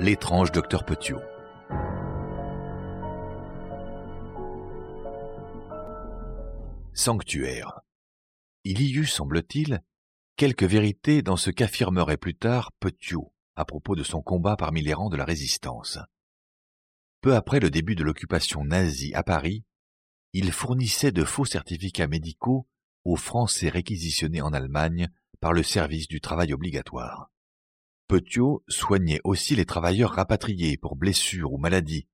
l'étrange docteur Petiot. Sanctuaire. Il y eut, semble-t-il, quelques vérités dans ce qu'affirmerait plus tard Petiot à propos de son combat parmi les rangs de la résistance. Peu après le début de l'occupation nazie à Paris, il fournissait de faux certificats médicaux aux Français réquisitionnés en Allemagne par le service du travail obligatoire. Petiot soignait aussi les travailleurs rapatriés pour blessures ou maladies,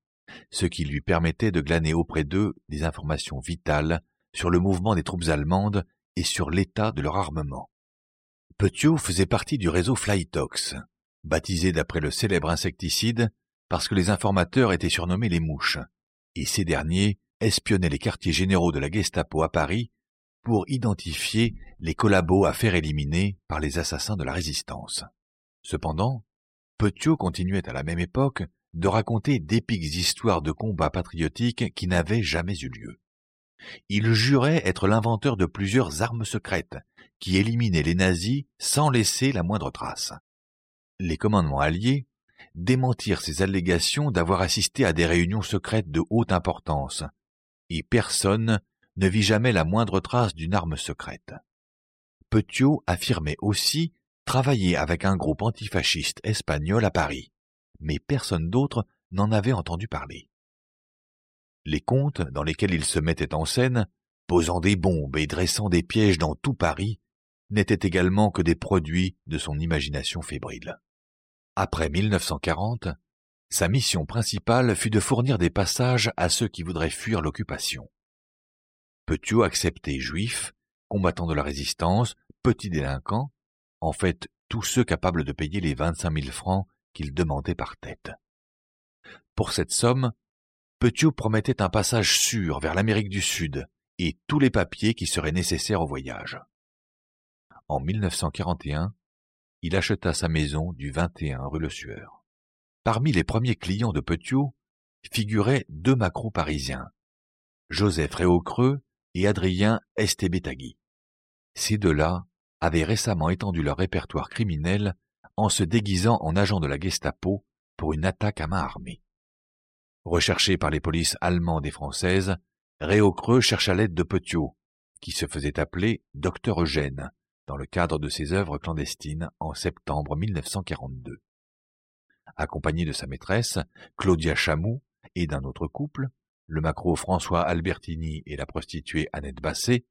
ce qui lui permettait de glaner auprès d'eux des informations vitales sur le mouvement des troupes allemandes et sur l'état de leur armement. Petiot faisait partie du réseau Flytox, baptisé d'après le célèbre insecticide parce que les informateurs étaient surnommés les mouches, et ces derniers espionnaient les quartiers généraux de la Gestapo à Paris pour identifier les collabos à faire éliminer par les assassins de la résistance. Cependant, Petiot continuait à la même époque de raconter d'épiques histoires de combats patriotiques qui n'avaient jamais eu lieu. Il jurait être l'inventeur de plusieurs armes secrètes qui éliminaient les nazis sans laisser la moindre trace. Les commandements alliés démentirent ces allégations d'avoir assisté à des réunions secrètes de haute importance, et personne ne vit jamais la moindre trace d'une arme secrète. Petiot affirmait aussi travailler avec un groupe antifasciste espagnol à Paris, mais personne d'autre n'en avait entendu parler. Les contes dans lesquels il se mettait en scène, posant des bombes et dressant des pièges dans tout Paris, n'étaient également que des produits de son imagination fébrile. Après 1940, sa mission principale fut de fournir des passages à ceux qui voudraient fuir l'occupation. Petiot acceptait juifs, combattants de la résistance, petits délinquants, en fait tous ceux capables de payer les vingt-cinq mille francs qu'il demandait par tête. Pour cette somme, Petiot promettait un passage sûr vers l'Amérique du Sud et tous les papiers qui seraient nécessaires au voyage. En 1941, il acheta sa maison du 21 rue Le Sueur. Parmi les premiers clients de Petiot figuraient deux macros parisiens, Joseph Réaucreux et Adrien Estébétagui. Ces deux-là avaient récemment étendu leur répertoire criminel en se déguisant en agents de la Gestapo pour une attaque à main armée. Recherché par les polices allemandes et françaises, Réaucreux chercha l'aide de Petiot, qui se faisait appeler Docteur Eugène, dans le cadre de ses œuvres clandestines en septembre 1942. Accompagné de sa maîtresse, Claudia Chamou, et d'un autre couple, le macro François Albertini et la prostituée Annette Basset,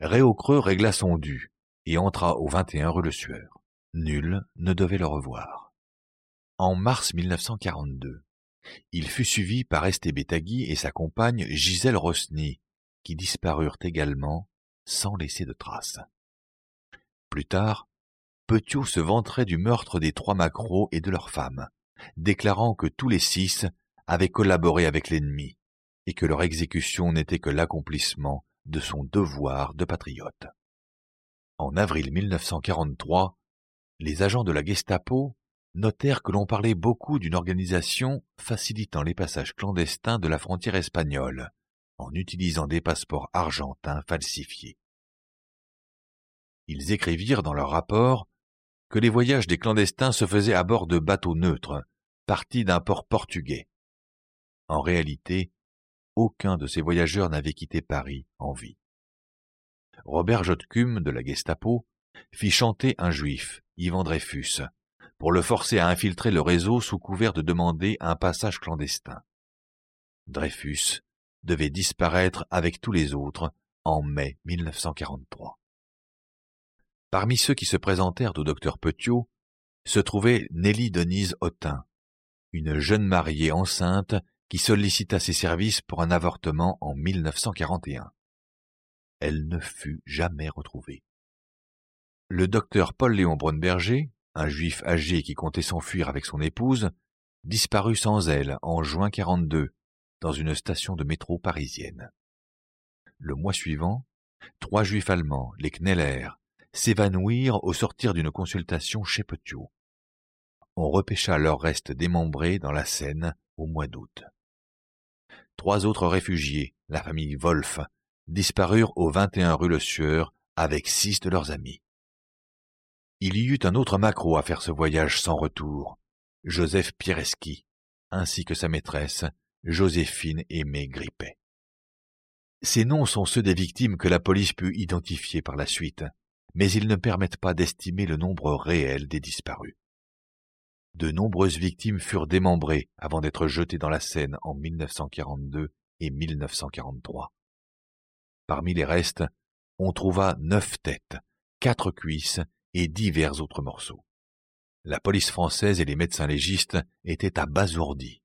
Réaucreux régla son dû et entra au 21 rue Le Sueur. Nul ne devait le revoir. En mars 1942, il fut suivi par Estébétagui et sa compagne Gisèle Rosny, qui disparurent également sans laisser de traces. Plus tard, Petiot se vanterait du meurtre des trois macros et de leurs femmes, déclarant que tous les six avaient collaboré avec l'ennemi et que leur exécution n'était que l'accomplissement de son devoir de patriote. En avril 1943, les agents de la Gestapo notèrent que l'on parlait beaucoup d'une organisation facilitant les passages clandestins de la frontière espagnole, en utilisant des passeports argentins falsifiés. Ils écrivirent dans leur rapport que les voyages des clandestins se faisaient à bord de bateaux neutres, partis d'un port portugais. En réalité, aucun de ces voyageurs n'avait quitté Paris en vie. Robert Jotkum de la Gestapo fit chanter un juif, Ivan Dreyfus, pour le forcer à infiltrer le réseau sous couvert de demander un passage clandestin. Dreyfus devait disparaître avec tous les autres en mai 1943. Parmi ceux qui se présentèrent au docteur Petiot se trouvait Nelly Denise Autin, une jeune mariée enceinte qui sollicita ses services pour un avortement en 1941. Elle ne fut jamais retrouvée. Le docteur Paul-Léon Brunberger, un juif âgé qui comptait s'enfuir avec son épouse, disparut sans elle en juin 42 dans une station de métro parisienne. Le mois suivant, trois juifs allemands, les Kneller, s'évanouirent au sortir d'une consultation chez Petiot. On repêcha leurs restes démembrés dans la Seine au mois d'août. Trois autres réfugiés, la famille Wolf, disparurent au 21 rue Le Sueur avec six de leurs amis. Il y eut un autre macro à faire ce voyage sans retour, Joseph Piereschi, ainsi que sa maîtresse, Joséphine Aimé Grippet. Ces noms sont ceux des victimes que la police put identifier par la suite, mais ils ne permettent pas d'estimer le nombre réel des disparus. De nombreuses victimes furent démembrées avant d'être jetées dans la Seine en 1942 et 1943. Parmi les restes, on trouva neuf têtes, quatre cuisses et divers autres morceaux. La police française et les médecins légistes étaient abasourdis.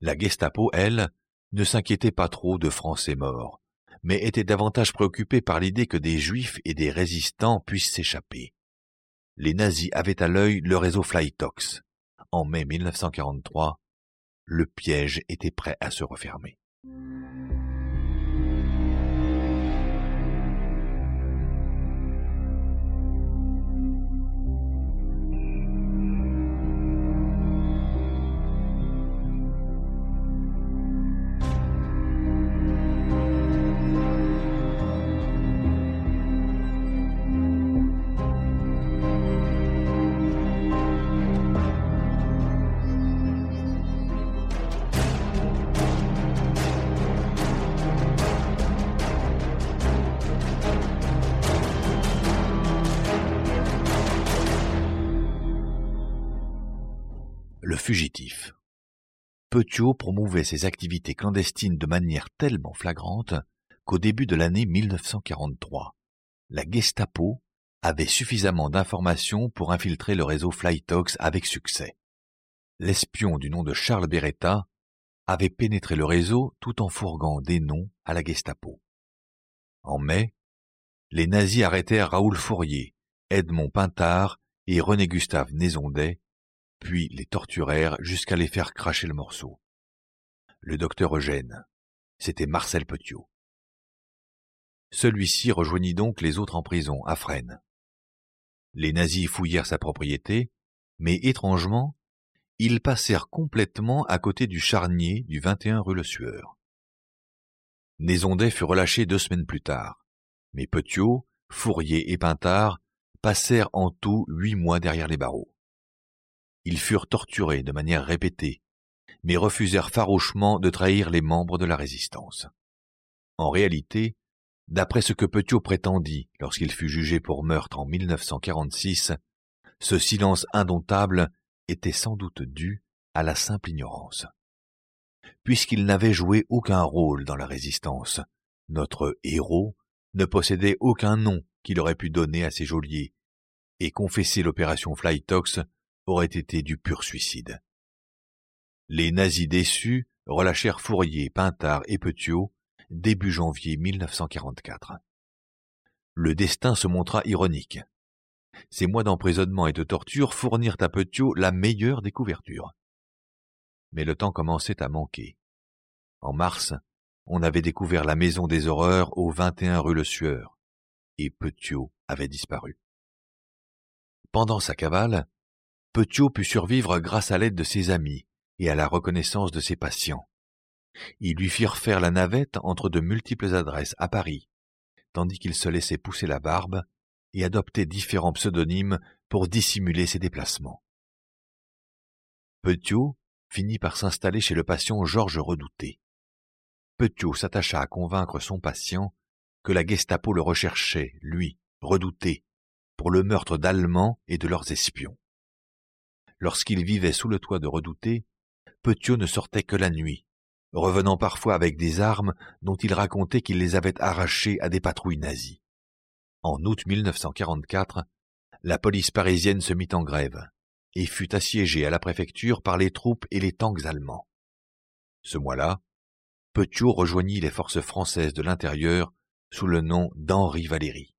La Gestapo, elle, ne s'inquiétait pas trop de Français morts, mais était davantage préoccupée par l'idée que des Juifs et des résistants puissent s'échapper. Les nazis avaient à l'œil le réseau Flytox. En mai 1943, le piège était prêt à se refermer. Petiot promouvait ses activités clandestines de manière tellement flagrante qu'au début de l'année 1943, la Gestapo avait suffisamment d'informations pour infiltrer le réseau Flytox avec succès. L'espion du nom de Charles Beretta avait pénétré le réseau tout en fourguant des noms à la Gestapo. En mai, les nazis arrêtèrent Raoul Fourier, Edmond Pintard et René-Gustave Nézondet puis les torturèrent jusqu'à les faire cracher le morceau. Le docteur Eugène, c'était Marcel Petiot. Celui-ci rejoignit donc les autres en prison, à Fresnes. Les nazis fouillèrent sa propriété, mais étrangement, ils passèrent complètement à côté du charnier du 21 rue Le Sueur. Nézondet fut relâché deux semaines plus tard, mais Petiot, Fourier et Pintard passèrent en tout huit mois derrière les barreaux. Ils furent torturés de manière répétée, mais refusèrent farouchement de trahir les membres de la résistance. En réalité, d'après ce que Petiot prétendit lorsqu'il fut jugé pour meurtre en 1946, ce silence indomptable était sans doute dû à la simple ignorance. Puisqu'il n'avait joué aucun rôle dans la résistance, notre héros ne possédait aucun nom qu'il aurait pu donner à ses geôliers, et confesser l'opération Flytox aurait été du pur suicide. Les nazis déçus relâchèrent Fourier, Pintard et Petiot début janvier 1944. Le destin se montra ironique. Ces mois d'emprisonnement et de torture fournirent à Petiot la meilleure des couvertures. Mais le temps commençait à manquer. En mars, on avait découvert la maison des horreurs au 21 rue Le Sueur, et Petiot avait disparu. Pendant sa cavale, Petiot put survivre grâce à l'aide de ses amis et à la reconnaissance de ses patients. Ils lui firent faire la navette entre de multiples adresses à Paris, tandis qu'il se laissait pousser la barbe et adoptait différents pseudonymes pour dissimuler ses déplacements. Petiot finit par s'installer chez le patient Georges Redouté. Petiot s'attacha à convaincre son patient que la Gestapo le recherchait, lui, Redouté, pour le meurtre d'Allemands et de leurs espions. Lorsqu'il vivait sous le toit de Redouté, Petiot ne sortait que la nuit, revenant parfois avec des armes dont il racontait qu'il les avait arrachées à des patrouilles nazies. En août 1944, la police parisienne se mit en grève et fut assiégée à la préfecture par les troupes et les tanks allemands. Ce mois-là, Petiot rejoignit les forces françaises de l'intérieur sous le nom d'Henri Valéry.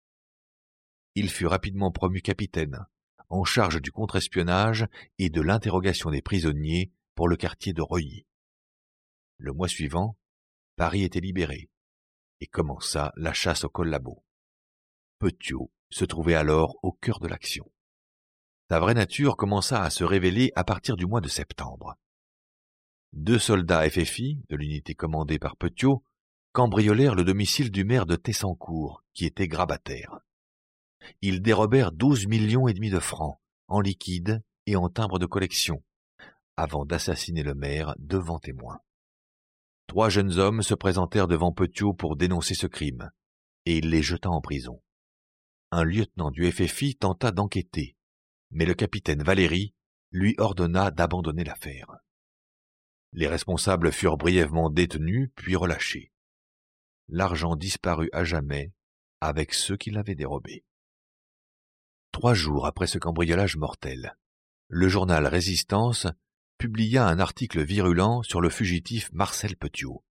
Il fut rapidement promu capitaine en charge du contre-espionnage et de l'interrogation des prisonniers pour le quartier de Reuilly. Le mois suivant, Paris était libéré et commença la chasse aux collabos. Petiot se trouvait alors au cœur de l'action. Sa vraie nature commença à se révéler à partir du mois de septembre. Deux soldats FFI de l'unité commandée par Petiot cambriolèrent le domicile du maire de Tessancourt, qui était grabataire ils dérobèrent douze millions et demi de francs, en liquide et en timbres de collection, avant d'assassiner le maire devant témoins. Trois jeunes hommes se présentèrent devant Petiot pour dénoncer ce crime, et il les jeta en prison. Un lieutenant du FFI tenta d'enquêter, mais le capitaine Valéry lui ordonna d'abandonner l'affaire. Les responsables furent brièvement détenus puis relâchés. L'argent disparut à jamais avec ceux qui l'avaient dérobé. Trois jours après ce cambriolage mortel, le journal Résistance publia un article virulent sur le fugitif Marcel Petiot.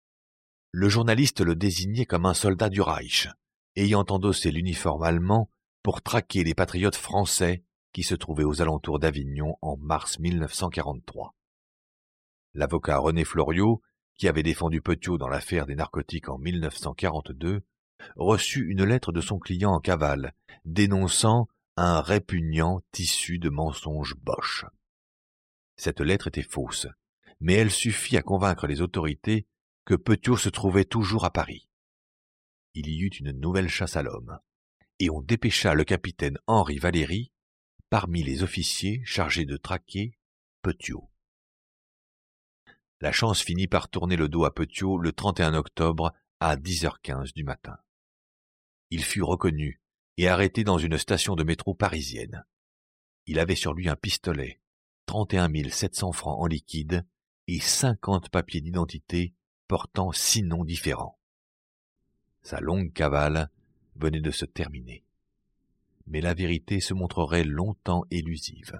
Le journaliste le désignait comme un soldat du Reich, ayant endossé l'uniforme allemand pour traquer les patriotes français qui se trouvaient aux alentours d'Avignon en mars 1943. L'avocat René Floriot, qui avait défendu Petiot dans l'affaire des narcotiques en 1942, reçut une lettre de son client en cavale, dénonçant un répugnant tissu de mensonges boches. Cette lettre était fausse, mais elle suffit à convaincre les autorités que Petiot se trouvait toujours à Paris. Il y eut une nouvelle chasse à l'homme, et on dépêcha le capitaine Henri Valéry parmi les officiers chargés de traquer Petiot. La chance finit par tourner le dos à Petiot le 31 octobre à 10h15 du matin. Il fut reconnu et arrêté dans une station de métro parisienne. Il avait sur lui un pistolet, 31 700 francs en liquide et 50 papiers d'identité portant six noms différents. Sa longue cavale venait de se terminer. Mais la vérité se montrerait longtemps élusive.